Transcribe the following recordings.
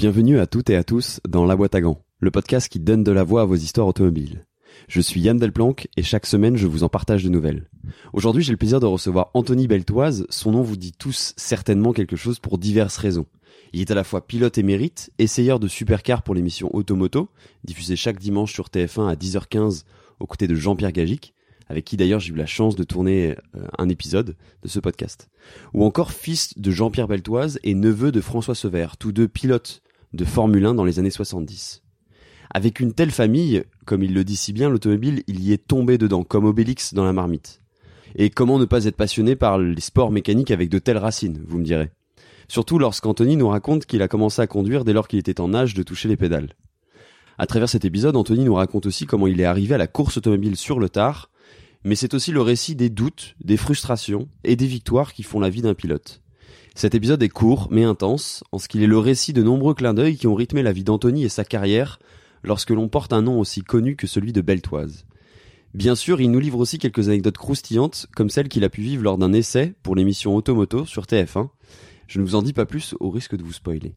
Bienvenue à toutes et à tous dans La Boîte à Gants, le podcast qui donne de la voix à vos histoires automobiles. Je suis Yann Delplanque et chaque semaine je vous en partage de nouvelles. Aujourd'hui j'ai le plaisir de recevoir Anthony Beltoise, son nom vous dit tous certainement quelque chose pour diverses raisons. Il est à la fois pilote émérite, essayeur de supercar pour l'émission Automoto, diffusée chaque dimanche sur TF1 à 10h15 aux côtés de Jean-Pierre Gagic, avec qui d'ailleurs j'ai eu la chance de tourner euh, un épisode de ce podcast. Ou encore fils de Jean-Pierre Beltoise et neveu de François Sever, tous deux pilotes de Formule 1 dans les années 70. Avec une telle famille, comme il le dit si bien, l'automobile, il y est tombé dedans, comme Obélix dans la marmite. Et comment ne pas être passionné par les sports mécaniques avec de telles racines, vous me direz. Surtout lorsqu'Anthony nous raconte qu'il a commencé à conduire dès lors qu'il était en âge de toucher les pédales. À travers cet épisode, Anthony nous raconte aussi comment il est arrivé à la course automobile sur le tard, mais c'est aussi le récit des doutes, des frustrations et des victoires qui font la vie d'un pilote. Cet épisode est court mais intense, en ce qu'il est le récit de nombreux clins d'œil qui ont rythmé la vie d'Anthony et sa carrière lorsque l'on porte un nom aussi connu que celui de Beltoise. Bien sûr, il nous livre aussi quelques anecdotes croustillantes, comme celle qu'il a pu vivre lors d'un essai pour l'émission Automoto sur TF1. Je ne vous en dis pas plus au risque de vous spoiler.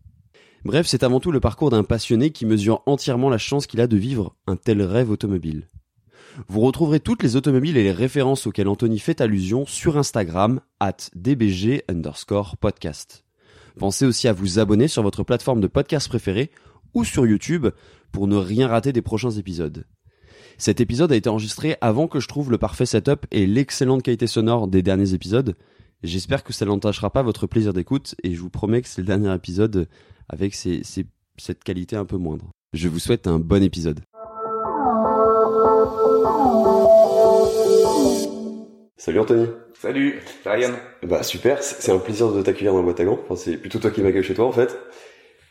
Bref, c'est avant tout le parcours d'un passionné qui mesure entièrement la chance qu'il a de vivre un tel rêve automobile. Vous retrouverez toutes les automobiles et les références auxquelles Anthony fait allusion sur Instagram, at dbg underscore podcast. Pensez aussi à vous abonner sur votre plateforme de podcast préférée ou sur YouTube pour ne rien rater des prochains épisodes. Cet épisode a été enregistré avant que je trouve le parfait setup et l'excellente qualité sonore des derniers épisodes. J'espère que ça n'entachera pas votre plaisir d'écoute et je vous promets que c'est le dernier épisode avec cette qualité un peu moindre. Je vous souhaite un bon épisode. Salut Anthony. Salut, Ryan. Bah super, c'est un plaisir de t'accueillir dans la boîte à gants. Enfin, c'est plutôt toi qui m'accueille chez toi en fait.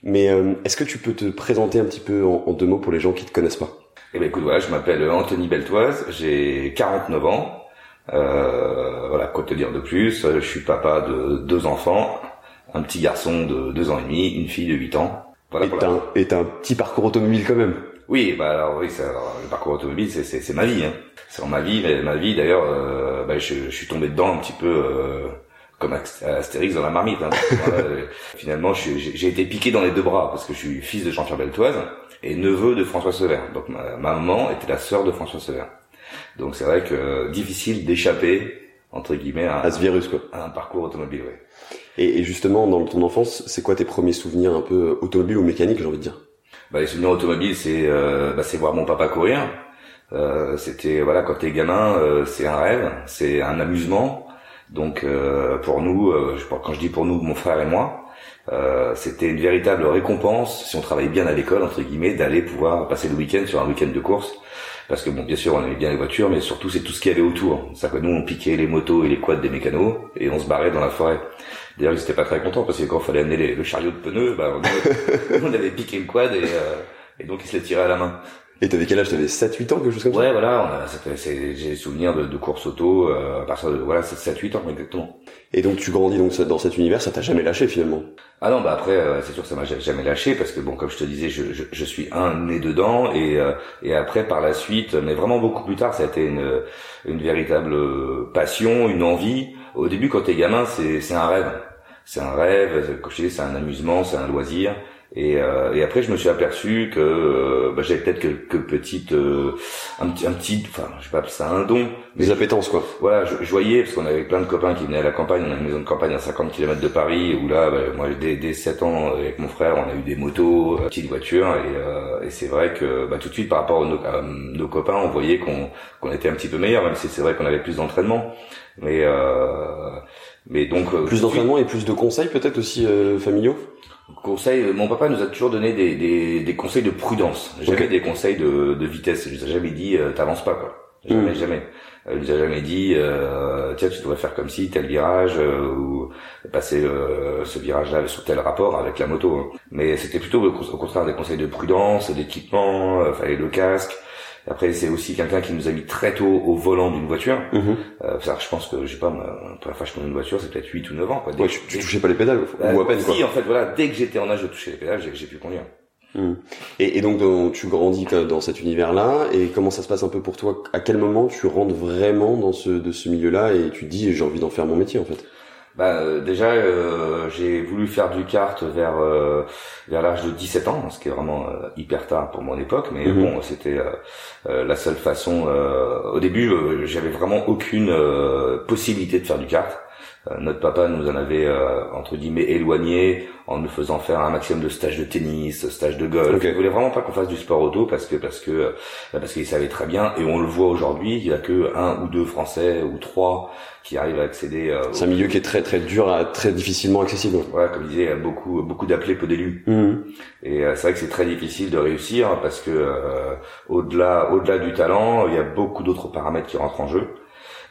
Mais euh, est-ce que tu peux te présenter un petit peu en, deux mots pour les gens qui te connaissent pas? Eh ben écoute, voilà, je m'appelle Anthony Beltoise, j'ai 49 ans. Euh, voilà, quoi te dire de plus? Je suis papa de deux enfants, un petit garçon de deux ans et demi, une fille de 8 ans. Voilà, et t'as un, un, petit parcours automobile quand même? Oui, bah alors oui, le parcours automobile, c'est ma vie. Hein. C'est ma vie, mais ma vie d'ailleurs, euh, bah, je, je, suis tombé dedans un petit peu euh, comme Astérix dans la marmite. Hein. Euh, finalement, j'ai été piqué dans les deux bras parce que je suis fils de Jean-Pierre Beltoise et neveu de François Sever. Donc ma, maman était la sœur de François Sever. Donc c'est vrai que difficile d'échapper entre guillemets à, à, ce virus quoi. À un parcours automobile, oui. Et, et justement, dans ton enfance, c'est quoi tes premiers souvenirs un peu automobiles ou mécaniques, j'ai envie de dire? Bah, les souvenirs automobiles, c'est euh, bah, c'est voir mon papa courir. Euh, c'était voilà quand t'es gamin, euh, c'est un rêve, c'est un amusement. Donc euh, pour nous, quand je dis pour nous, mon frère et moi, c'était une véritable récompense si on travaillait bien à l'école entre guillemets d'aller pouvoir passer le week-end sur un week-end de course. Parce que bon, bien sûr, on aimait bien les voitures, mais surtout c'est tout ce qu'il y avait autour. Ça que nous, on piquait les motos et les quads des mécanos et on se barrait dans la forêt. D'ailleurs, ils étaient pas très contents parce que quand il fallait amener le chariot de pneus, bah, on, avait, piqué le quad et, euh, et donc ils se les tiraient à la main. Et t'avais quel âge? T'avais 7-8 ans, quelque chose comme ça? Ouais, voilà, j'ai des souvenirs de, de course auto euh, à partir de voilà, 7-8 ans exactement. Et donc tu grandis donc dans cet univers, ça t'a jamais lâché finalement? Ah non, bah après euh, c'est sûr que ça m'a jamais lâché parce que bon, comme je te disais, je, je, je suis un né dedans et euh, et après par la suite, mais vraiment beaucoup plus tard, ça a été une une véritable passion, une envie. Au début, quand t'es gamin, c'est c'est un rêve c'est un rêve, comme je c'est un amusement, c'est un loisir. Et, euh, et, après, je me suis aperçu que euh, bah, j'avais peut-être quelques petites, euh, un petit, un petit, enfin, je sais pas, ça un don. Des appétences, quoi. Voilà, je, je, voyais parce qu'on avait plein de copains qui venaient à la campagne. On a une maison de campagne à 50 km de Paris où là, bah, moi, dès, dès 7 ans, avec mon frère, on a eu des motos, euh, petites voitures, et, et c'est vrai que bah, tout de suite, par rapport à nos, à nos copains, on voyait qu'on qu'on était un petit peu meilleur, même si c'est vrai qu'on avait plus d'entraînement. Mais mais donc plus d'entraînement et plus de conseils peut-être aussi familiaux? Conseil, mon papa nous a toujours donné des, des, des conseils de prudence, jamais des conseils de, de vitesse. Il nous a jamais dit euh, t'avances pas quoi. Jamais, hmm. jamais. Il nous a jamais dit euh, tiens tu devrais faire comme si tel virage euh, ou passer euh, ce virage-là sur tel rapport avec la moto. Hein. Mais c'était plutôt au contraire des conseils de prudence, d'équipement, fallait le casque. Après, c'est aussi quelqu'un qui nous a mis très tôt au volant d'une voiture. Mhm. Euh, ça, je pense que, je sais pas, ma première fois que je une voiture, c'est peut-être 8 ou 9 ans. Quoi. ouais, tu, touchais pas les pédales, ou à peine, si, quoi. en fait, voilà, dès que j'étais en âge de toucher les pédales, j'ai pu conduire. Mhm. Et, et, donc, tu grandis dans cet univers-là, et comment ça se passe un peu pour toi? À quel moment tu rentres vraiment dans ce, de ce milieu-là et tu dis j'ai envie d'en faire mon métier, en fait? Bah, euh, déjà, euh, j'ai voulu faire du kart vers euh, vers l'âge de 17 ans, ce qui est vraiment hyper tard pour mon époque, mais Mhm. bon, c'était la seule façon. au début, j'avais vraiment aucune possibilité de faire du kart. Euh, notre papa nous en avait euh, entre guillemets éloigné en nous faisant faire un maximum de stages de tennis, stages de golf. Ok. Il voulait vraiment pas qu'on fasse du sport auto parce que parce que euh, parce qu'il savait très bien et on le voit aujourd'hui, il y a que un ou deux Français ou trois qui arrivent à accéder. euh, C'est un milieu qui est très très dur, à, très difficilement accessible. voilà, comme je disais, il y a beaucoup beaucoup d'appelés peu d'élus. Mhm. Et euh, c'est vrai que c'est très difficile de réussir parce que euh, au-delà au-delà du talent, il y a beaucoup d'autres paramètres qui rentrent en jeu.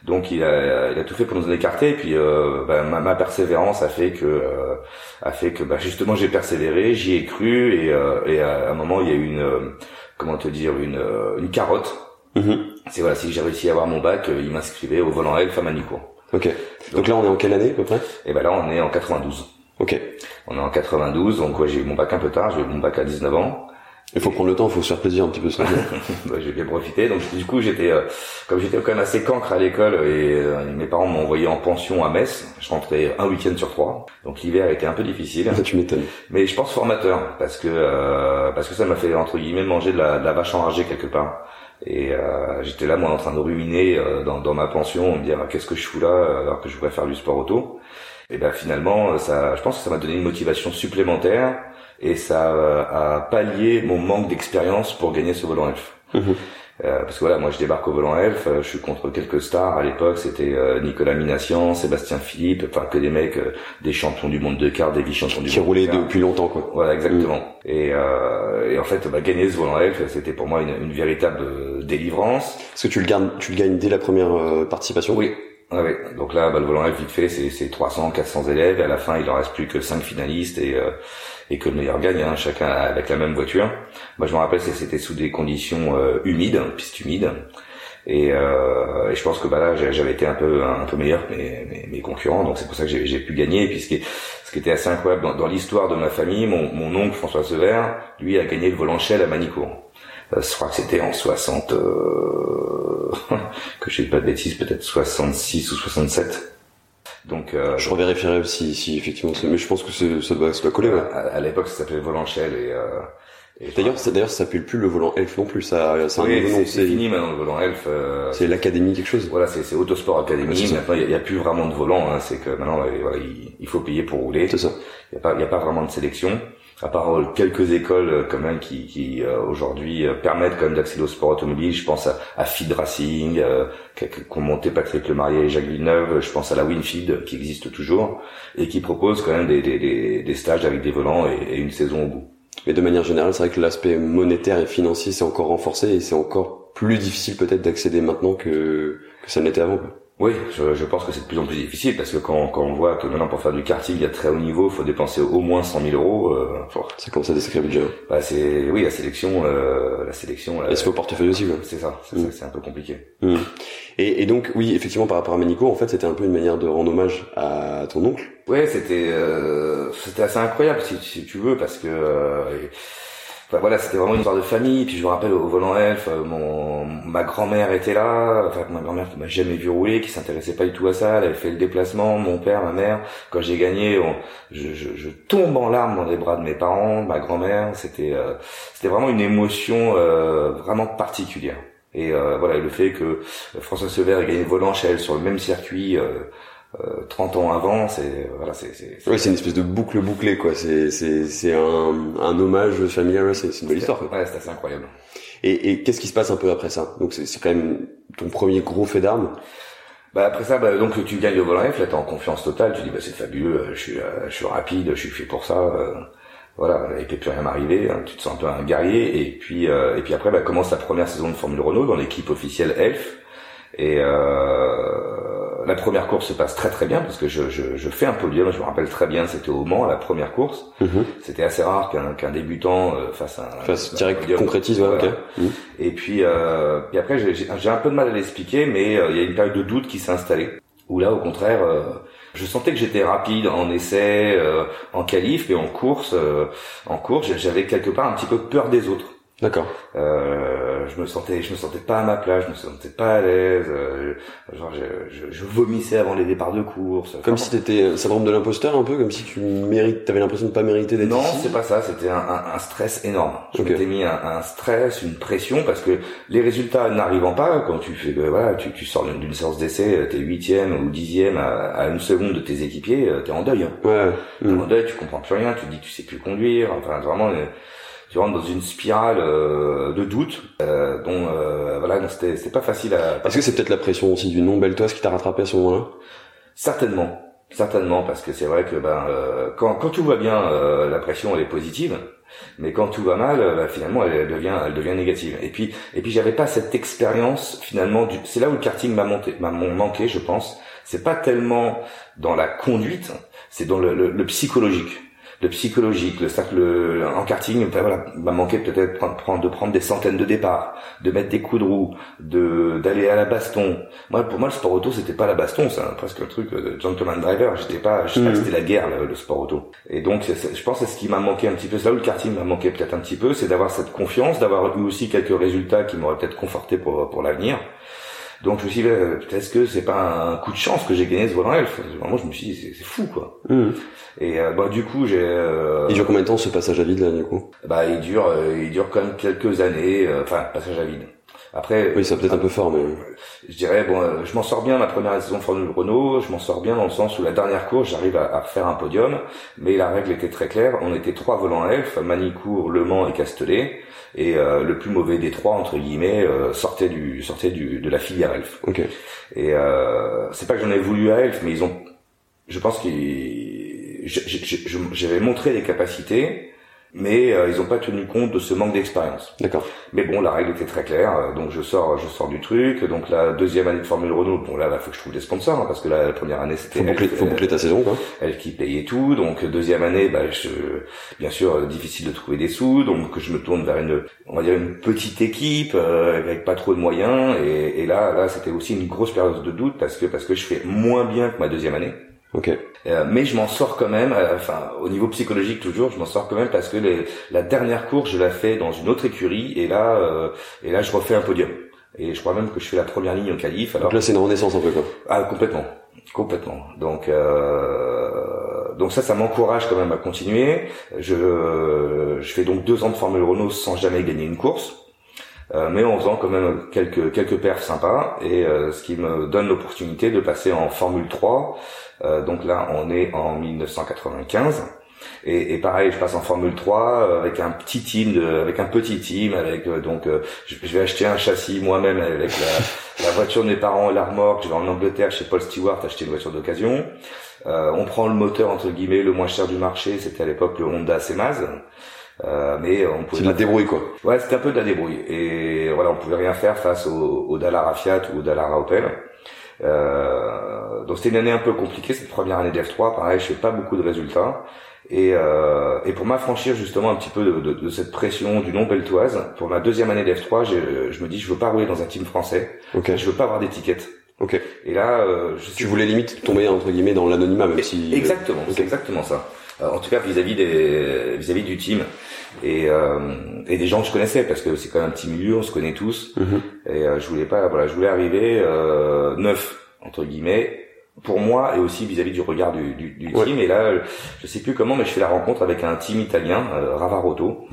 Donc il a, il a tout fait pour nous en écarter. Et puis euh, bah, ma, ma persévérance a fait que euh, a fait que bah, justement j'ai persévéré, j'y ai cru et, euh, et à un moment il y a eu une euh, comment te dire une euh, une carotte. Mhm. C'est voilà si j'ai réussi à avoir mon bac, il m'inscrivait au volant Elf à Manicourt. Ok. Donc là, on est en quelle année à peu près? Et ben là on est en 92. Ok. On est en 92, donc ouais, j'ai eu mon bac un peu tard, j'ai eu mon bac à 19 ans. Il faut prendre le temps, il faut se faire plaisir un petit peu. ça. Bah, j'ai bien profité. Donc du coup, j'étais euh, comme j'étais quand même assez cancre à l'école et euh, mes parents m'ont envoyé en pension à Metz. Je rentrais un week-end sur trois. Donc l'hiver était un peu difficile, tu m'étonnes. mais je pense formateur parce que euh, parce que ça m'a fait entre guillemets manger de la, de la vache enragée quelque part. Et euh, j'étais là moi en train de ruminer euh, dans, dans ma pension, me dire qu'est-ce que je fous là alors que je voudrais faire du sport auto. Et ben finalement, ça, je pense que ça m'a donné une motivation supplémentaire et ça euh, a pallié mon manque d'expérience pour gagner ce volant elf. Mhm. Euh, parce que voilà, moi je débarque au volant elf, euh, je suis contre quelques stars à l'époque, c'était euh, Nicolas Minassian, Sébastien Philippe, enfin que des mecs, euh, des champions du monde de kart, des vice-champions du Qui monde roulait de kart. depuis longtemps, quoi. Voilà, exactement. Et, euh, et en fait, bah, gagner ce volant elf, c'était pour moi une, une véritable délivrance. Est-ce que tu le gardes, tu le gagnes dès la première euh, participation Oui. Ouais. Donc là, bah, le volant vite fait, c'est, c'est 300, 400 élèves. Et à la fin, il en reste plus que 5 finalistes et, euh, et que le meilleur gagne, hein, chacun avec la même voiture. Moi, je me rappelle, c'était sous des conditions euh, humides, piste humide. Et, euh, et je pense que bah là j'avais été un peu un peu meilleur que mes, mes, concurrents donc c'est pour ça que j'ai pu gagner et puis ce qui, est- ce qui était assez incroyable dans, dans l'histoire de ma famille mon, mon oncle François Sever lui a gagné le volant Shell à Manicourt je crois que c'était en 60 euh, que je sais pas de bêtises peut-être 66 ou 67 donc euh, Je revérifierai si, si effectivement, mais je pense que c'est- ça doit, ça doit coller. ouais. à, à l'époque ça s'appelait Shell et, euh, et D'ailleurs, ça- d'ailleurs, ça s'appelle plus le volant Elf non plus. Ça, c'est un oui, c'est c'est fini maintenant le volant Elf euh, c'est l'académie quelque chose. Voilà, c'est c'est Autosport ça. Maintenant, il n'y a, plus vraiment de volant. Hein. C'est que maintenant, euh, voilà, il, il faut payer pour rouler. C'est ça. Il n'y a pas, il y a pas vraiment de sélection. À part euh, quelques écoles euh, quand même qui, qui euh, aujourd'hui permettent quand même d'accéder au sport automobile. Je pense à, à Feed Racing, euh, qui qui ont monté Patrick Lemarié et Jacques Villeneuve. Je pense à la Winfeed qui existe toujours et qui propose quand même des, des, des, stages avec des volants et, et une saison au bout. Mais de manière générale, c'est vrai que l'aspect monétaire et financier s'est encore renforcé et c'est encore plus difficile peut-être d'accéder maintenant que, que ça ne l'était avant. Oui, je, je pense que c'est de plus en plus difficile parce que quand, quand on voit que maintenant pour faire du karting à très haut niveau, il faut dépenser au moins 100 000 euros. Euh, faut- Ça commence à des sacrés budgets. hein. Bah c'est oui la sélection euh, la sélection Et c'est au portefeuille aussi. Quoi. c'est ça c'est Mm. ça, c'est un peu compliqué Mm. Et, et donc, oui, effectivement, par rapport à Manico, en fait, c'était un peu une manière de rendre hommage à ton oncle. ouais c'était euh, c'était assez incroyable si, si tu veux parce que euh, enfin, voilà c'était vraiment une histoire de famille puis je me rappelle au volant elf euh, mon ma grand-mère était là enfin ma grand-mère qui m'a jamais vu rouler qui s'intéressait pas du tout à ça elle avait fait le déplacement mon père ma mère quand j'ai gagné je, je, je tombe en larmes dans les bras de mes parents ma grand-mère c'était euh, c'était vraiment une émotion euh, vraiment particulière. Et euh, voilà le fait que François Sever ait gagné le volant chez elle sur le même circuit euh, euh, 30 ans avant c'est voilà c'est c'est Ouais, c'est une espèce de boucle bouclée, quoi. C'est, c'est, c'est un, un hommage familial. C'est, c'est une belle histoire. Quoi. ouais c'est assez incroyable Et, et qu'est-ce qui se passe un peu après ça? Donc, c'est, c'est quand même ton premier gros fait d'armes? Bah après ça, bah, donc tu gagnes le volant F, là t'es en confiance totale, tu dis bah c'est fabuleux, euh, je suis, euh, je suis rapide, je suis fait pour ça, euh, voilà, il peut plus rien m'arriver, hein, tu te sens un peu un guerrier, et puis euh, et puis après bah, commence la première saison de Formule Renault dans l'équipe officielle Elf, et euh, la première course se passe très très bien parce que je, je, je fais un podium, je me rappelle très bien, c'était au Mans la première course, Mhm. c'était assez rare qu'un qu'un débutant euh, fasse un, un direct podium. concrétise, ouais. Mhm. Et puis, euh, puis après, j'ai- un peu de mal à l'expliquer, mais euh, il y a une période de doute qui s'est installée. Où là, au contraire, euh, je sentais que j'étais rapide en essai, euh, en qualif, mais en course, euh, en course, j'avais quelque part un petit peu peur des autres. D'accord. Euh, euh, je me sentais, je me sentais pas à ma place, je me sentais pas à l'aise. Euh, genre, je, je, je, vomissais avant les départs de course. Comme si t'étais syndrome de l'imposteur un peu, comme si tu mérites, t'avais l'impression de pas mériter d'être Non, c'est pas ça. C'était un, un, un, stress énorme. Je m'étais mis un, un, stress, une pression parce que les résultats n'arrivant pas, quand tu fais, voilà, tu, tu sors d'une séance d'essai, t'es huitième ou dixième à, à, une seconde de tes équipiers, t'es en deuil. Hein. Ouais. T'es en deuil, tu comprends plus rien, tu dis que tu sais plus conduire. Enfin, vraiment tu rentres dans une spirale euh, de doute euh, dont euh, voilà c'était c'était pas facile à est-ce que c'est peut-être la pression aussi du nom Beltoise qui t'a rattrapé à ce moment-là? Certainement. Certainement parce que c'est vrai que ben euh, quand quand tout va bien euh, la pression elle est positive mais quand tout va mal ben, finalement elle, devient elle devient négative. Et puis et puis j'avais pas cette expérience finalement du c'est là où le karting m'a monté m'a manqué je pense. C'est pas tellement dans la conduite c'est dans le, le, le psychologique le psychologique, le le en karting, voilà, m'a manqué peut-être prendre, de prendre des centaines de départs, de mettre des coups de roue, de d'aller à la baston. Moi, pour moi, le sport auto, c'était pas la baston, c'est presque un truc de gentleman driver. J'étais pas, je sais pas que mm. c'était la guerre le, sport auto. Et donc, je pense que c'est ce qui m'a manqué un petit peu. C'est là où le karting m'a manqué peut-être un petit peu, c'est d'avoir cette confiance, d'avoir eu aussi quelques résultats qui m'auraient peut-être conforté pour pour l'avenir. Donc je me suis dit, euh, peut-être que c'est pas un coup de chance que j'ai gagné ce volant elf. Vraiment, je me suis dit, c'est fou quoi. Mmh. Et euh, bah du coup, j'ai. Euh, il dure combien de temps ce passage à vide là du coup? Bah il dure, il dure quand même quelques années. Enfin, passage à vide. Après, oui, ça peut-être un peu fort, mais je dirais bon, je m'en sors bien ma première saison de Formule Renault. Je m'en sors bien dans le sens où la dernière course, j'arrive à, à, faire un podium, mais la règle était très claire. On était trois volants elf, Manicourt, Le Mans et Castellet et euh, le plus mauvais des trois entre guillemets euh, sortait du sortait du de la filière elf. Ok. Et euh, c'est pas que j'en ai voulu à elf, mais ils ont, je pense qu'ils, j'avais montré des capacités mais euh, ils n'ont pas tenu compte de ce manque d'expérience. D'accord. Mais bon, la règle était très claire, euh, donc je sors, je sors du truc. Donc la deuxième année de Formule Renault, bon là, il faut que je trouve des sponsors hein, parce que la, première année c'était faut boucler, faut boucler ta saison quoi. Elle qui payait tout, donc deuxième année, bah, je, bien sûr euh, difficile de trouver des sous, donc je me tourne vers une, on va dire une petite équipe avec pas trop de moyens, et, et là, là c'était aussi une grosse période de doute parce que parce que je fais moins bien que ma deuxième année. Ok. Euh, mais je m'en sors quand même, euh, enfin au niveau psychologique toujours, je m'en sors quand même parce que les, la dernière course je la fais dans une autre écurie et là euh, et là je refais un podium. Et je crois même que je fais la première ligne au qualif. Alors donc là c'est une renaissance un peu quoi. Ah complètement, complètement. Donc euh, donc ça ça m'encourage quand même à continuer. Je je fais donc deux ans de Formule Renault sans jamais gagner une course. Euh, mais en faisant quand même quelques quelques perfs sympas et euh, ce qui me donne l'opportunité de passer en Formule 3. Euh, donc là, on est en 1995. Et, et, pareil, je passe en Formule 3 avec un petit team, de, avec un petit team, avec donc je, vais acheter un châssis moi-même avec la, la, voiture de mes parents et l'armorque. Je vais en Angleterre chez Paul Stewart acheter une voiture d'occasion. Euh, on prend le moteur entre guillemets le moins cher du marché, c'était à l'époque le Honda CMAZ. Euh, mais on pouvait. C'est de la débrouille quoi. Ouais, c'était un peu de la débrouille. Et voilà, on pouvait rien faire face au, au Dallara Fiat ou au Dallara Opel. Euh, donc c'était une année un peu compliquée cette première année d'F3. Pareil, je fais pas beaucoup de résultats. Et, euh, et pour m'affranchir justement un petit peu de, de, de cette pression du nom beltoise, pour ma deuxième année d'F3, je, je me dis je veux pas rouler dans un team français. Okay. Je veux pas avoir d'étiquette. Ok. Et là, euh, je tu voulais limite tomber entre guillemets dans l'anonymat, même si. Exactement. C'est exactement ça. Euh, en tout cas vis-à-vis des vis-à-vis du team et euh, et des gens que je connaissais parce que c'est quand même un petit milieu on se connaît tous mhm. et euh, je voulais pas voilà je voulais arriver euh, neuf entre guillemets pour moi et aussi vis-à-vis du regard du, du, du team et là je sais plus comment mais je fais la rencontre avec un team italien euh, Ravarotto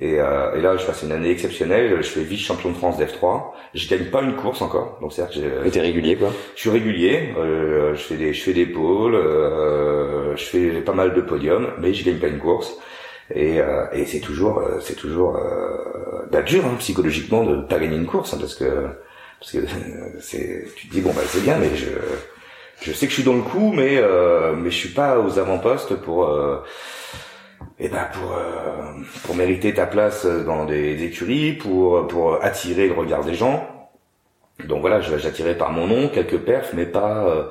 et, euh, et, là, je passe une année exceptionnelle. Je fais vice-champion de France d'F3. Je gagne pas une course encore. Donc que j'ai. régulier quoi Je suis régulier. Euh, je fais des, je fais des pôles. Euh, je fais pas mal de podiums, mais je gagne pas une course. Et, euh, et c'est toujours, euh, c'est toujours euh, bah, dur hein, psychologiquement de pas gagner une course, hein, parce que parce que c'est, tu te dis bon bah c'est bien, mais je je sais que je suis dans le coup, mais euh, mais je suis pas aux avant-postes pour et eh ben pour euh, pour mériter ta place dans des écuries, pour pour attirer le regard des gens. Donc voilà, j'attirais par mon nom quelques perfs, mais pas, euh,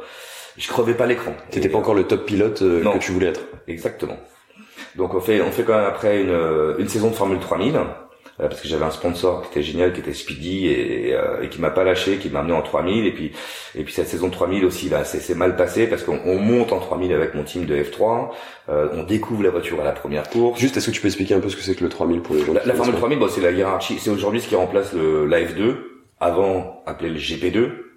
je crevais pas l'écran. T'étais pas encore le top pilote euh, que tu voulais être. Exactement. Donc on fait on fait quand même après une une saison de Formule 3000 euh, parce que j'avais un sponsor qui était génial, qui était Speedy et, euh, et qui m'a pas lâché, qui m'a amené en 3000 et puis et puis cette saison 3000 aussi là, c'est mal passé parce qu'on monte en 3000 avec mon team de F3, on découvre la voiture à la première course. Juste, est-ce que tu peux expliquer un peu ce que c'est que le 3000 pour les gens La, la Formule 3000, bon, c'est la hiérarchie, c'est aujourd'hui ce qui remplace le la F2, avant appelé le GP2.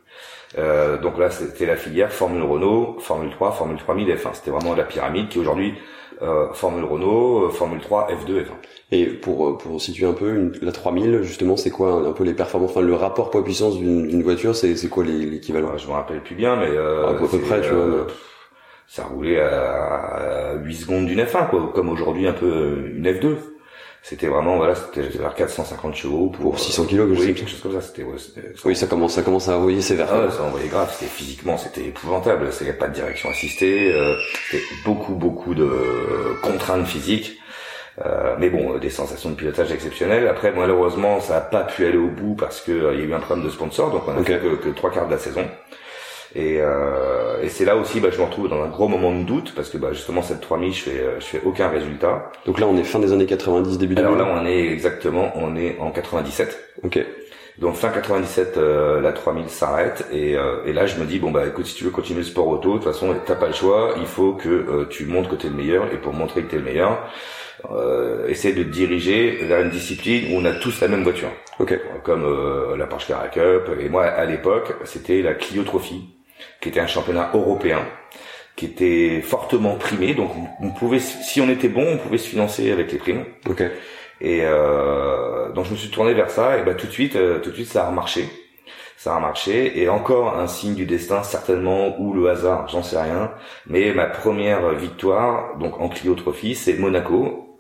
Euh, donc là, c'était la filière Formule Renault, Formule 3, Formule 3000, F1. C'était vraiment la pyramide qui aujourd'hui euh, Formule Renault, euh, Formule 3, F2, F1. Et pour euh, pour situer un peu une, la 3000, justement, c'est quoi un, peu les performances, enfin le rapport poids puissance d'une voiture, c'est c'est quoi l'équivalent Je me rappelle plus bien, mais euh, à peu près, tu vois. Ça roulait à, à 8 secondes d'une F1, quoi, comme aujourd'hui un peu une F2 c'était vraiment voilà c'était vers 450 chevaux pour, 600 kilos que oui, quelque chose comme ça c'était ouais, oui ça commence ça commence à envoyer sévère. Ah, ça envoyait grave c'était physiquement c'était épouvantable a pas de direction assistée euh, c'était beaucoup beaucoup de contraintes physiques. Euh, mais bon, des sensations de pilotage exceptionnelles. Après, malheureusement, ça a pas pu aller au bout parce que euh, il y a eu un problème de sponsor, donc on a fait que, que trois quarts de la saison. Et, euh, et c'est là aussi, bah, je me retrouve dans un gros moment de doute parce que bah, justement cette 3000, je fais, euh, je fais aucun résultat. Donc là, on est fin des années 90, début 2000. Alors là, on est exactement, on est en 97. Ok. Donc fin 97, euh, la 3000 s'arrête et, euh, et là je me dis bon bah écoute si tu veux continuer le sport auto, de toute façon t'as pas le choix, il faut que euh, tu montres que t'es le meilleur et pour montrer que t'es le meilleur, euh, essaie de te diriger vers une discipline où on a tous la même voiture. Ok. Comme la Porsche Carrera Cup et moi à l'époque c'était la Clio Trophy qui était un championnat européen, qui était fortement primé. Donc on pouvait, si on était bon, on pouvait se financer avec les primes. Okay. Et euh, donc je me suis tourné vers ça et bah tout de suite, euh, tout de suite ça a marché. Ça a marché et encore un signe du destin certainement ou le hasard, j'en sais rien. Mais ma première victoire donc en Clio Trophy, c'est Monaco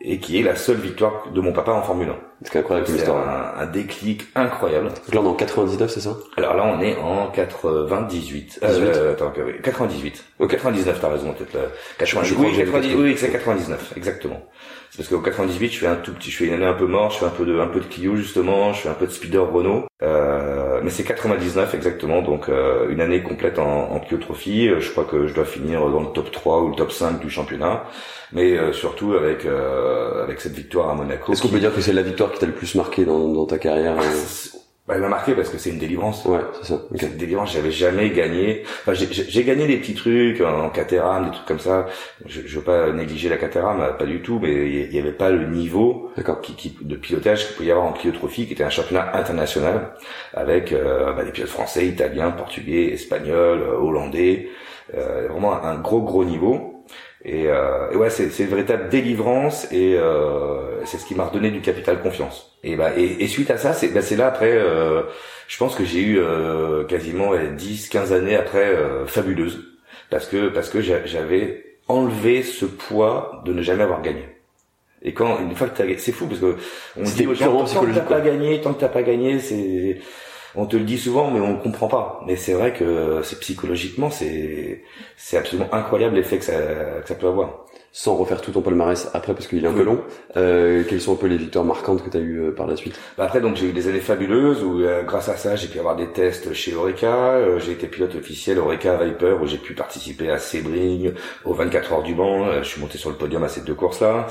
et qui est la seule victoire de mon papa en Formule 1. C'est incroyable C'est un, un, déclic incroyable. Donc là on est en 99, c'est ça? Alors là on est en 98. Euh, attends, 98. Ou 99, t'as raison, peut-être. 98, oui, 90, oui, c'est 99, exactement. Parce qu'au 98, je fais un tout petit, je fais une année un peu mort, je fais un peu de, un peu de Clio justement, je fais un peu de Speeder Renault. Euh, mais c'est 99 exactement, donc euh, une année complète en, en Clio Trophy. Je crois que je dois finir dans le top 3 ou le top 5 du championnat mais euh, surtout avec euh, avec cette victoire à Monaco. Est-ce qu'on peut dire que c'est la victoire qui t'a le plus marqué dans, dans ta carrière ah, bah, elle m'a marqué parce que c'est une délivrance. Ouais, c'est ça. C'est une délivrance. J'avais jamais gagné. Enfin, j'ai gagné des petits trucs en Caterham, des trucs comme ça. Je, je veux pas négliger la Caterham, pas du tout, mais il y avait pas le niveau qui, qui, de pilotage qu'il pouvait y avoir en Clio Trophy, qui était un championnat international avec euh, bah, des pilotes français, italiens, portugais, espagnols, hollandais. Euh, vraiment un gros gros niveau. Et, euh, et ouais, c'est, c'est une véritable délivrance et euh, c'est ce qui m'a redonné du capital confiance. Et bah et, et suite à ça, c'est bah, c'est là après, euh, je pense que j'ai eu euh, quasiment 10, 15 années après euh, fabuleuse parce que parce que j'avais enlevé ce poids de ne jamais avoir gagné. Et quand une fois que t'as, c'est fou parce que on dit aux gens tant que t'as pas gagné, tant que t'as pas gagné, c'est on te le dit souvent, mais on ne comprend pas. Mais c'est vrai que psychologiquement, c'est absolument incroyable l'effet ça, que ça peut avoir. Sans refaire tout ton palmarès après, parce qu'il est un peu long, euh, quelles sont un peu les victoires marquantes que tu as eues euh, par la suite? Bah Après, donc j'ai eu des années fabuleuses où, euh, grâce à ça, j'ai pu avoir des tests chez Oreca. Euh, j'ai été pilote officiel Oreca Viper, où j'ai pu participer à Sebring, aux 24 heures du Mans. je suis monté sur le podium à ces deux courses-là.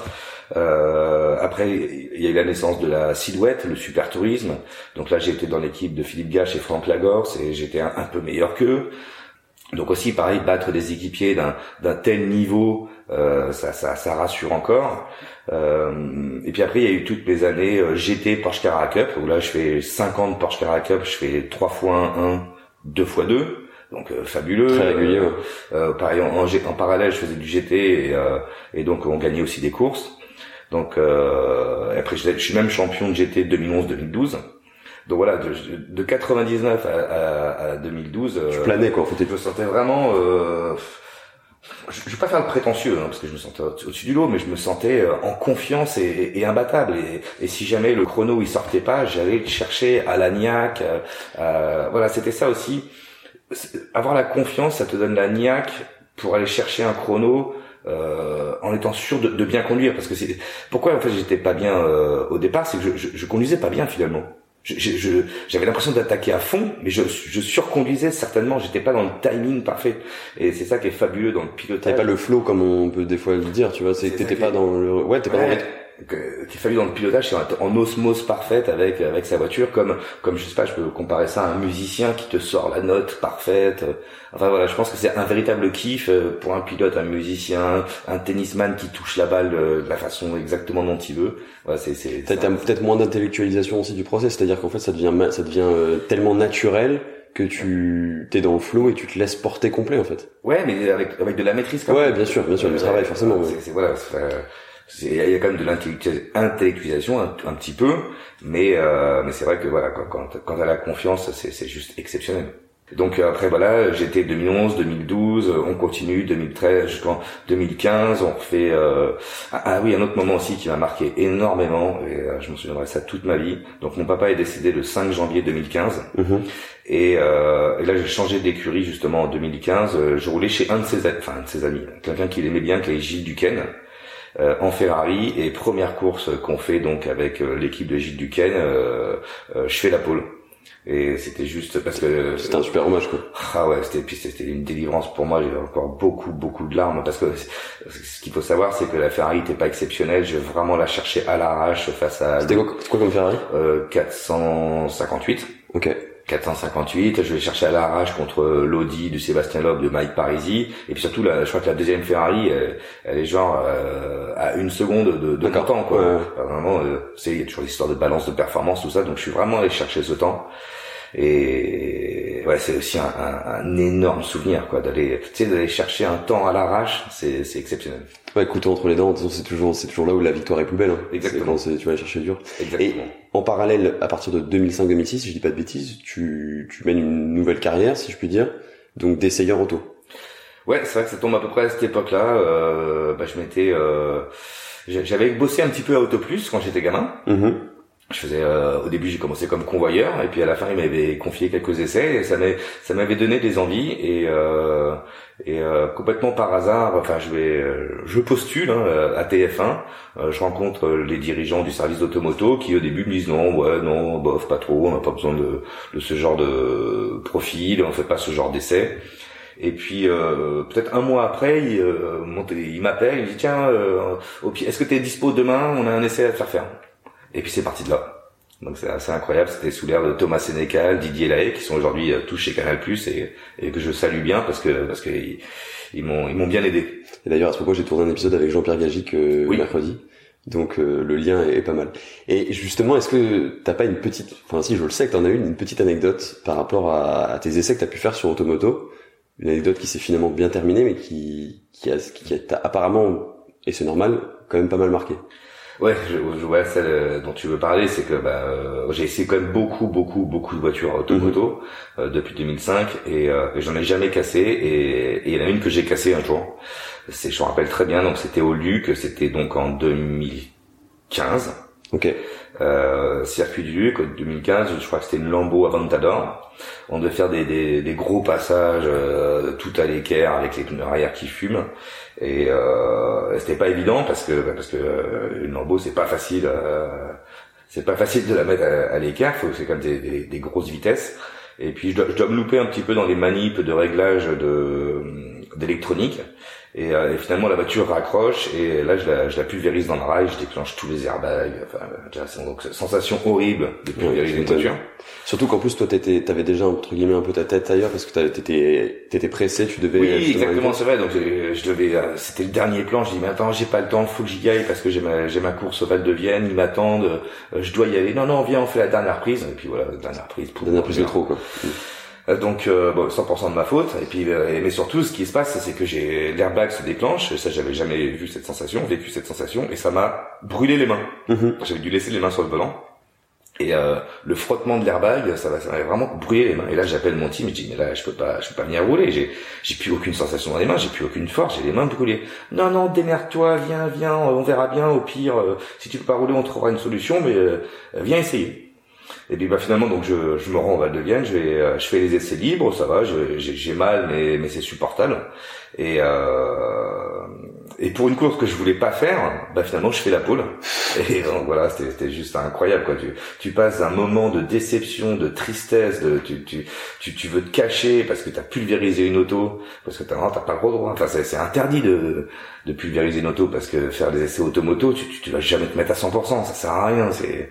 Euh, après, il y a eu la naissance de la Silhouette, le super tourisme. Donc là, j'ai été dans l'équipe de Philippe Gache et Franck Lagorce et j'étais un, peu meilleur qu'eux. Donc aussi, pareil, battre des équipiers d'un tel niveau, euh, ça, ça, ça, rassure encore. Euh, et puis après, il y a eu toutes mes années euh, GT Porsche Carrera Cup, où là, je fais 50 Porsche Carrera Cup, je fais 3 fois 1, 1, 2 fois 2 donc euh, fabuleux. Très régulier. Euh, pareil, en, en, parallèle, je faisais du GT et, et donc on gagnait aussi des courses. Donc euh, après, je suis même champion de GT 2011-2012. Donc voilà, de, de 99 à, à, à 2012. Je planais quoi. Je me sentais vraiment. Euh, je, je vais pas faire le prétentieux hein, parce que je me sentais au-dessus du lot, mais je me sentais euh, en confiance et, et, imbattable. Et, et, si jamais le chrono il sortait pas, j'allais le chercher à l'agnac. Euh, voilà, c'était ça aussi. Avoir la confiance, ça te donne la niaque pour aller chercher un chrono euh, en étant sûr de, de, bien conduire parce que c'est pourquoi en fait j'étais pas bien euh, au départ c'est que je, je, je, conduisais pas bien finalement j'avais l'impression d'attaquer à fond mais je, je surconduisais certainement. J'étais pas dans le timing parfait. Et c'est ça qui est fabuleux dans le pilotage. T'avais pas le flow comme on peut des fois le dire tu vois. C'est t'étais pas dans le ouais t'es pas dans qu'il fallu dans le pilotage, c'est en osmose parfaite avec avec sa voiture, comme comme je sais pas, je peux comparer ça à un musicien qui te sort la note parfaite. Enfin voilà, je pense que c'est un véritable kiff euh, pour un pilote, un musicien, un tennisman qui touche la balle de la façon exactement dont il veut. Voilà, c'est c'est. Peut-être moins d'intellectualisation aussi du process, c'est-à-dire qu'en fait ça devient ça devient euh, tellement naturel que tu t'es dans le flow et tu te laisses porter complet en fait. Ouais, mais avec avec de la maîtrise. Quand ouais, bien sûr, bien sûr, du travail forcément. C'est voilà, il y a quand même de l'intellectualisation un, un, petit peu, mais euh, mais c'est vrai que voilà, quand quand, quand t'as la confiance, c'est c'est juste exceptionnel. Donc euh, après voilà, j'étais 2011, 2012, on continue 2013 jusqu'en 2015, on refait euh... Ah, ah, oui, un autre moment aussi qui m'a marqué énormément et euh, je me souviendrai ça toute ma vie. Donc mon papa est décédé le 5 janvier 2015 mhm. et, euh, et, là j'ai changé d'écurie justement en 2015, je roulais chez un de ses enfin un de ses amis, quelqu'un qu'il aimait bien qui est Gilles Duquesne. Euh, en Ferrari et première course qu'on fait donc avec l'équipe de Gilles Duquesne, je fais la pole. Et c'était juste parce que c'était un super hommage quoi. Ah ouais, c'était puis c'était une délivrance pour moi. J'ai encore beaucoup beaucoup de larmes parce que ce qu'il faut savoir c'est que la Ferrari n'était pas exceptionnelle. Je vais vraiment la chercher à l'arrache face à. C'était quoi, quoi, comme Ferrari? Euh, 458. Ok. 458, je vais chercher à l'arrache contre l'Audi de Sébastien Loeb de Mike Parisi. Et puis surtout la, je crois que la deuxième Ferrari elle, est genre euh, à une seconde de, de temps quoi. Vraiment euh, c'est il y a toujours l'histoire de balance de performance tout ça. Donc je suis vraiment allé chercher ce temps et ouais c'est aussi un, un, un, énorme souvenir quoi d'aller tu sais d'aller chercher un temps à l'arrache c'est c'est exceptionnel. Ouais couteau entre les dents c'est toujours c'est toujours là où la victoire est plus belle hein. exactement. quand tu vas aller chercher dur. Exactement. et en parallèle à partir de 2005-2006 si je dis pas de bêtises tu tu mènes une nouvelle carrière si je puis dire donc d'essayeur auto ouais c'est vrai que ça tombe à peu près à cette époque là euh, bah je m'étais euh, j'avais bossé un petit peu à Auto Plus quand j'étais gamin. Mm je faisais euh, au début j'ai commencé comme convoyeur et puis à la fin il m'avait confié quelques essais et ça m'avait ça m'avait donné des envies et euh, et euh, complètement par hasard enfin je vais je postule hein, à TF1 euh, je rencontre les dirigeants du service d'automoto qui au début me disent non ouais non bof pas trop on n'a pas besoin de de ce genre de profil on fait pas ce genre d'essai et puis euh, peut-être un mois après, il, euh, il m'appelle, il me dit tiens, euh, est-ce que tu es dispo demain? On a un essai à te faire faire. Et puis c'est parti de là. Donc c'est assez incroyable, c'était sous l'air de Thomas Sénécal, Didier Lahaye, qui sont aujourd'hui euh, tous chez Canal+, et, et que je salue bien parce que parce que ils, m'ont ils m'ont bien aidé. Et d'ailleurs à ce propos, j'ai tourné un épisode avec Jean-Pierre Gagic euh, mercredi. Donc euh, le lien est, pas mal. Et justement, est-ce que t'as pas une petite, enfin si je le sais que t'en as une, une petite anecdote par rapport à, à tes essais que t'as pu faire sur Automoto, une anecdote qui s'est finalement bien terminée, mais qui qui a, qui a apparemment et c'est normal quand même pas mal marqué. Ouais, je, je vois celle euh, dont tu veux parler, c'est que bah, euh, j'ai essayé quand même beaucoup, beaucoup, beaucoup de voitures automoto mhm. euh, depuis 2005 et, j'en ai jamais cassé et il y en a une que j'ai cassée un jour. C'est, je me rappelle très bien, donc c'était au Luc, c'était donc en 2015. Ok. Euh, circuit du Luc, 2015, je crois que c'était une Lambo Aventador. On devait faire des, des, des gros passages euh, tout à l'équerre avec les pneus arrière qui fument. Et euh, c'était pas évident parce que bah, parce que euh, une Lambo c'est pas facile. Euh, c'est pas facile de la mettre à, à. Faut c'est comme des, des, des, grosses vitesses. Et puis je dois, je dois me louper un petit peu dans les manips de réglage de d'électronique. Et, euh, et, finalement la voiture raccroche et là je la, je la pulvérise dans le rail, je déclenche tous les airbags. Enfin, c'est donc sensation horrible de pulvériser une voiture. Surtout qu'en plus toi t'étais, t'avais déjà entre guillemets un peu ta tête ailleurs parce que t'étais, t'étais pressé, tu devais. Oui, exactement, c'est vrai. Donc je devais, euh, c'était le dernier plan. Je dis mais attends, j'ai pas le temps, faut que j'y aille parce que j'ai ma, j'ai ma course au Val de Vienne, ils m'attendent, euh, je dois y aller. Non non, viens, on fait la dernière prise. Et puis voilà, dernière prise. Dernière prise de trop quoi. Euh, donc euh, bon, 100% de ma faute. Et puis, euh, mais surtout, ce qui se passe, c'est que j'ai l'airbag se déclenche. Ça, j'avais jamais vu cette sensation, vécu cette sensation, et ça m'a brûlé les mains. Mhm. J'avais dû laisser les mains sur le volant. Et euh, le frottement de l'airbag, ça va, ça vraiment brûlé les mains. Et là, j'appelle mon team, je dis mais là, je peux pas, je peux pas venir rouler. J'ai, j'ai plus aucune sensation dans les mains, j'ai plus aucune force, j'ai les mains brûlées. Non, non, démerde-toi, viens, viens, on verra bien. Au pire, si tu peux pas rouler, on trouvera une solution, mais viens essayer. Et puis bah finalement donc je, je me rends au Val de Vienne, je vais euh, je fais les essais libres, ça va, j'ai mal mais mais c'est supportable. Et euh, et pour une course que je voulais pas faire, bah finalement je fais la pole. Et donc voilà, c'était juste incroyable quoi. Tu tu passes un moment de déception, de tristesse, de tu tu tu, veux te cacher parce que t'as pulvérisé une auto, parce que t'as t'as pas le droit. Enfin c'est interdit de de pulvériser une auto parce que faire des essais automoto, tu, tu tu vas jamais te mettre à 100%, ça sert à rien. C'est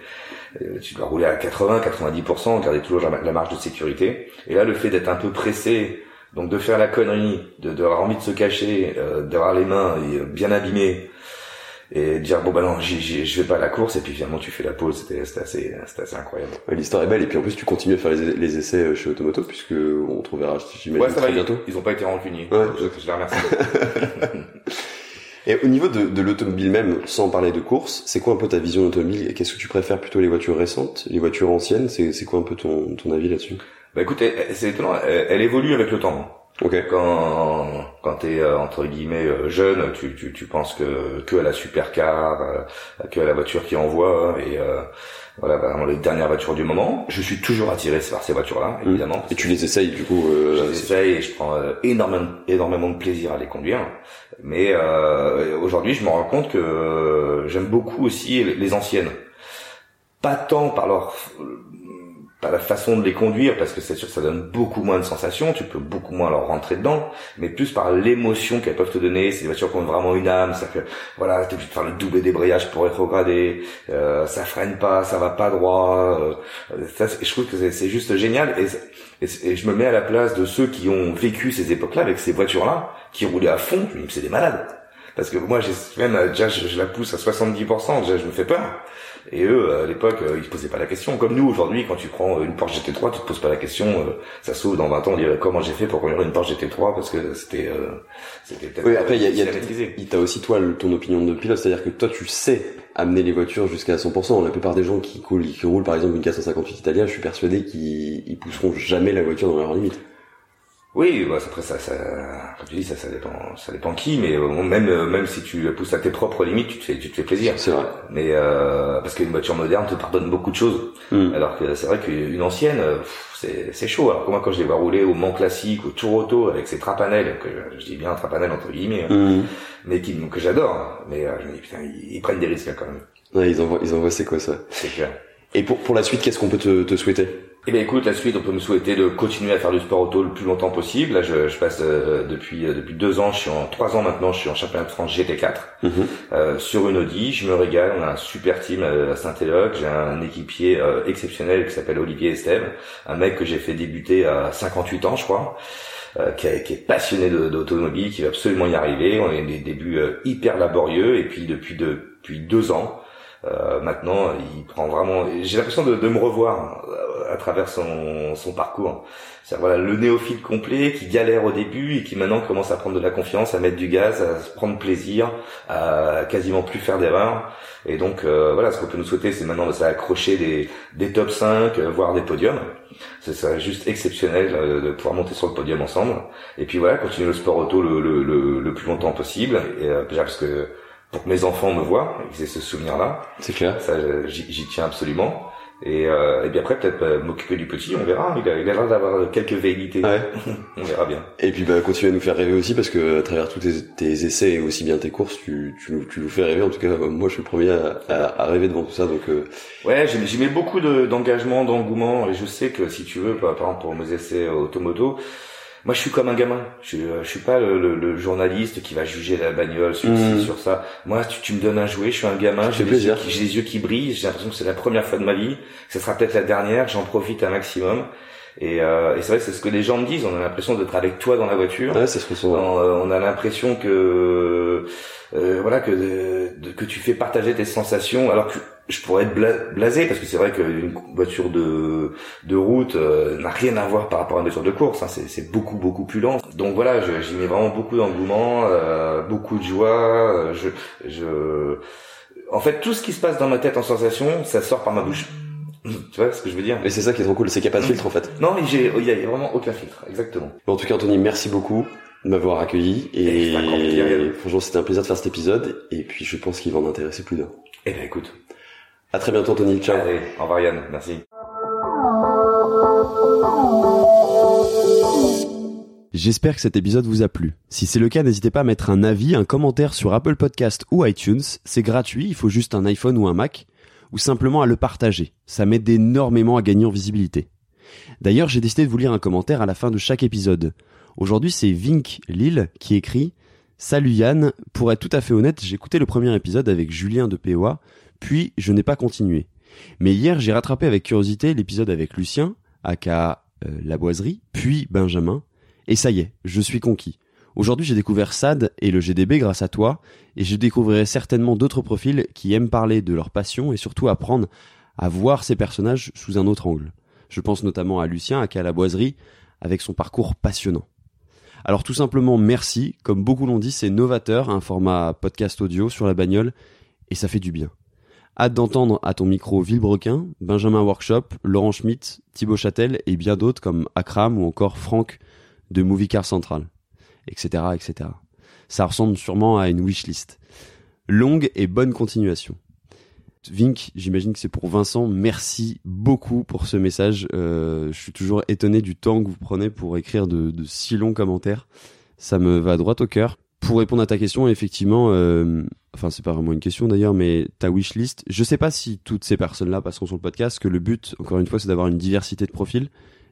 tu dois rouler à 80, 90%, garder toujours la marge de sécurité. Et là, le fait d'être un peu pressé, donc de faire la connerie, de d'avoir envie de se cacher, euh, d'avoir les mains euh, bien abîmées, et de dire bon bah non, je vais pas à la course, et puis finalement tu fais la pause, c'était assez, c'était assez incroyable. L'histoire est belle, et puis en plus tu continues à faire les, essais chez Automoto, puisque on te reverra, j'imagine, très bientôt. Ils ont pas été rancuniers. Ouais. Je, je les remercie. Et au niveau de, de l'automobile même, sans parler de course, c'est quoi un peu ta vision d'automobile Qu'est-ce que tu préfères plutôt les voitures récentes, les voitures anciennes C'est quoi un peu ton, ton avis là-dessus? Bah écoute, c'est étonnant, elle, évolue avec le temps. Okay. Quand quand t'es euh, entre guillemets euh, jeune, tu, tu, tu penses que que à la supercar, euh, que à la voiture qui envoie hein, et voilà vraiment les dernières voitures du moment. Je suis toujours attiré par ces voitures-là, mmh. évidemment. Et tu les essayes du coup Je les essaye et je prends énormément énormément de plaisir à les conduire. Mais aujourd'hui, je me rends compte que j'aime beaucoup aussi les anciennes. Pas tant par leur pas la façon de les conduire parce que c'est sûr que ça donne beaucoup moins de sensations, tu peux beaucoup moins leur rentrer dedans, mais plus par l'émotion qu'elles peuvent te donner. C'est des voitures qui ont vraiment une âme, ça fait voilà, t'es obligé de faire le double débrayage pour rétrograder, euh, ça freine pas, ça va pas droit. Euh, ça, je trouve que c'est juste génial et, et, je me mets à la place de ceux qui ont vécu ces époques-là avec ces voitures-là, qui roulaient à fond. Je me dis c'est des malades parce que moi j'ai même déjà je, je, la pousse à 70%, déjà je me fais peur. Et eux, à l'époque, euh, ils se posaient pas la question. Comme nous, aujourd'hui, quand tu prends une Porsche GT3, tu te poses pas la question. Euh, ça sauve dans 20 ans, on dirait comment j'ai fait pour conduire une Porsche GT3 parce que c'était, euh, c'était peut-être. Oui, après, il y a, y a t'as aussi toi ton opinion de pilote, c'est-à-dire que toi, tu sais amener les voitures jusqu'à 100%. La plupart des gens qui coulent, qui roulent par exemple une 458 Italia, je suis persuadé qu'ils pousseront jamais la voiture dans leur limite. Oui, bah après ça, ça, comme tu dis, ça, ça dépend, ça dépend qui, mais euh, même euh, même si tu pousses à tes propres limites, tu te fais, tu te fais plaisir. C'est vrai. Mais euh, parce qu'une voiture moderne te pardonne beaucoup de choses, hmm. alors que c'est vrai qu'une ancienne, c'est c'est chaud. Alors que moi, quand je les vois rouler au Mans classique, au Tour Auto, avec ces trapanels, que je, dis bien trapanel entre guillemets, hein, hmm. mais qui que j'adore, hein. mais je me dis putain, ils, prennent des risques quand même. Ouais, ils envoient, ils envoient c'est quoi ça? C'est clair. Et pour pour la suite, qu'est-ce qu'on peut te, te souhaiter? Eh bien écoute, la suite, on peut me souhaiter de continuer à faire du sport auto le plus longtemps possible. Là, je, je passe euh, depuis euh, depuis deux ans, je suis en trois ans maintenant, je suis en championnat de France GT4 mhm. euh, sur une Audi. Je me régale. On a un super team à Saint-Éloque. J'ai un équipier exceptionnel qui s'appelle Olivier Estève, un mec que j'ai fait débuter à 58 ans, je crois. qui, qui, est passionné d'automobile, qui va absolument y arriver. On a des débuts hyper laborieux et puis depuis depuis deux ans, euh, maintenant, il prend vraiment. J'ai l'impression de, de, me revoir euh, à travers son, son parcours. C'est voilà le néophyte complet qui galère au début et qui maintenant commence à prendre de la confiance, à mettre du gaz, à se prendre plaisir, à quasiment plus faire d'erreurs. Et donc euh, voilà, ce qu'on peut nous souhaiter, c'est maintenant de s'accrocher des, des top 5, voire des podiums. Ce serait juste exceptionnel de pouvoir monter sur le podium ensemble. Et puis voilà, continuer le sport auto le, le, le, le plus longtemps possible. Et déjà parce que mes enfants me voient, qu'ils aient ce souvenir-là. C'est clair. Ça, j'y tiens absolument. Et, euh, et bien après, peut-être euh, m'occuper du petit, on verra. Il a, l'air d'avoir quelques velléités. Ouais. on verra bien. Et puis bah, continuer à nous faire rêver aussi, parce que à travers tous tes, tes essais et aussi bien tes courses, tu, tu, nous, tu nous fais rêver. En tout cas, moi, je suis le premier à, à, rêver devant tout ça. Donc euh... ouais, j'y mets beaucoup d'engagement, d'engouement, et je sais que si tu veux, par exemple pour mes essais automoto, moi je suis comme un gamin. Je, je suis pas le, le, journaliste qui va juger la bagnole sur mmh. sur ça. Moi tu, tu, me donnes un jouet, je suis un gamin, j'ai les, les, yeux qui brillent, j'ai l'impression que c'est la première fois de ma vie, ce sera peut-être la dernière, j'en profite un maximum. Et, euh, et c'est vrai que c'est ce que les gens me disent. On a l'impression d'être avec toi dans la voiture. Ouais, c'est ce on, euh, on a l'impression que euh, voilà que que tu fais partager tes sensations. Alors que je pourrais être blasé parce que c'est vrai qu'une voiture de de route euh, n'a rien à voir par rapport à une voiture de course. Hein. C'est, beaucoup beaucoup plus lent. Donc voilà, j'y mets vraiment beaucoup d'engouement, euh, beaucoup de joie. Je je en fait tout ce qui se passe dans ma tête en sensation, ça sort par ma bouche. Tu vois ce que je veux dire? Mais c'est ça qui est trop cool, c'est qu'il n'y a pas de filtre en fait. Non, il y, a vraiment aucun filtre, exactement. Bon, en tout cas, Anthony, merci beaucoup de m'avoir accueilli et, et franchement, c'était un plaisir de faire cet épisode et puis je pense qu'il va en intéresser plus d'un. Eh ben écoute, à très bientôt, Tony. Ciao. Allez, au revoir Yann. Merci. J'espère que cet épisode vous a plu. Si c'est le cas, n'hésitez pas à mettre un avis, un commentaire sur Apple Podcast ou iTunes. C'est gratuit, il faut juste un iPhone ou un Mac, ou simplement à le partager. Ça m'aide énormément à gagner en visibilité. D'ailleurs, j'ai décidé de vous lire un commentaire à la fin de chaque épisode. Aujourd'hui, c'est Vink Lille qui écrit Salut Yann, pour être tout à fait honnête, j'ai écouté le premier épisode avec Julien de POA, puis je n'ai pas continué. Mais hier, j'ai rattrapé avec curiosité l'épisode avec Lucien, aka euh, La Boiserie, puis Benjamin, et ça y est, je suis conquis. Aujourd'hui, j'ai découvert SAD et le GDB grâce à toi, et je découvrirai certainement d'autres profils qui aiment parler de leur passion et surtout apprendre à voir ces personnages sous un autre angle. Je pense notamment à Lucien, aka La Boiserie, avec son parcours passionnant. Alors tout simplement merci, comme beaucoup l'ont dit, c'est novateur, un format podcast audio sur la bagnole, et ça fait du bien. Hâte d'entendre à ton micro Villebrequin, Benjamin Workshop, Laurent Schmitt, Thibaut Châtel et bien d'autres comme Akram ou encore Franck de Movie Car Central, etc., etc. Ça ressemble sûrement à une wishlist. Longue et bonne continuation. Vink, j'imagine que c'est pour Vincent. Merci beaucoup pour ce message. Euh, je suis toujours étonné du temps que vous prenez pour écrire de, de si longs commentaires. Ça me va droit au cœur. Pour répondre à ta question, effectivement, euh, enfin c'est pas vraiment une question d'ailleurs, mais ta wishlist, je sais pas si toutes ces personnes-là passeront sur le podcast, que le but, encore une fois, c'est d'avoir une diversité de profils,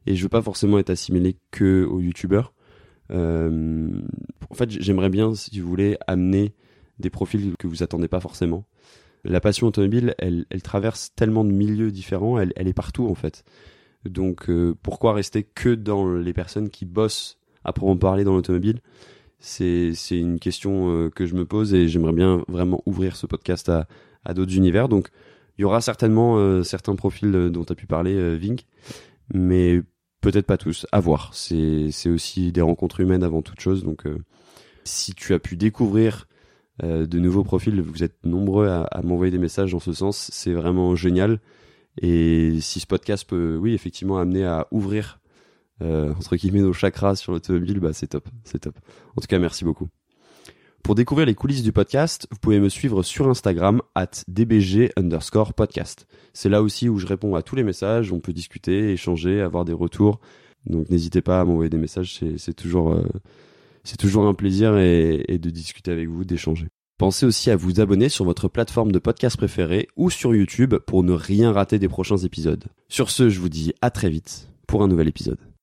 et je veux pas forcément être assimilé que aux youtubeurs. Euh, en fait, j'aimerais bien, si vous voulez, amener des profils que vous attendez pas forcément la passion automobile, elle, elle traverse tellement de milieux différents, elle, elle est partout en fait. Donc euh, pourquoi rester que dans les personnes qui bossent à proprement parler dans l'automobile? C'est une question euh, que je me pose et j'aimerais bien vraiment ouvrir ce podcast à, à d'autres univers. Donc il y aura certainement euh, certains profils dont tu as pu parler, Vink, mais peut-être pas tous. À voir. C'est aussi des rencontres humaines avant toute chose. Donc si tu as pu découvrir euh, de nouveaux profils. Vous êtes nombreux à, m'envoyer des messages dans ce sens. C'est vraiment génial. Et si ce podcast peut, oui, effectivement, amener à ouvrir euh, entre guillemets nos chakras sur l'automobile, bah c'est top, c'est top. En tout cas, merci beaucoup. Pour découvrir les coulisses du podcast, vous pouvez me suivre sur Instagram at dbg underscore podcast. C'est là aussi où je réponds à tous les messages, on peut discuter, échanger, avoir des retours. Donc n'hésitez pas à m'envoyer des messages, c'est toujours euh, toujours un plaisir et, de discuter avec vous, d'échanger. Pensez aussi à vous abonner sur votre plateforme de podcast préférée ou sur YouTube pour ne rien rater des prochains épisodes. Sur ce, je vous dis à très vite pour un nouvel épisode.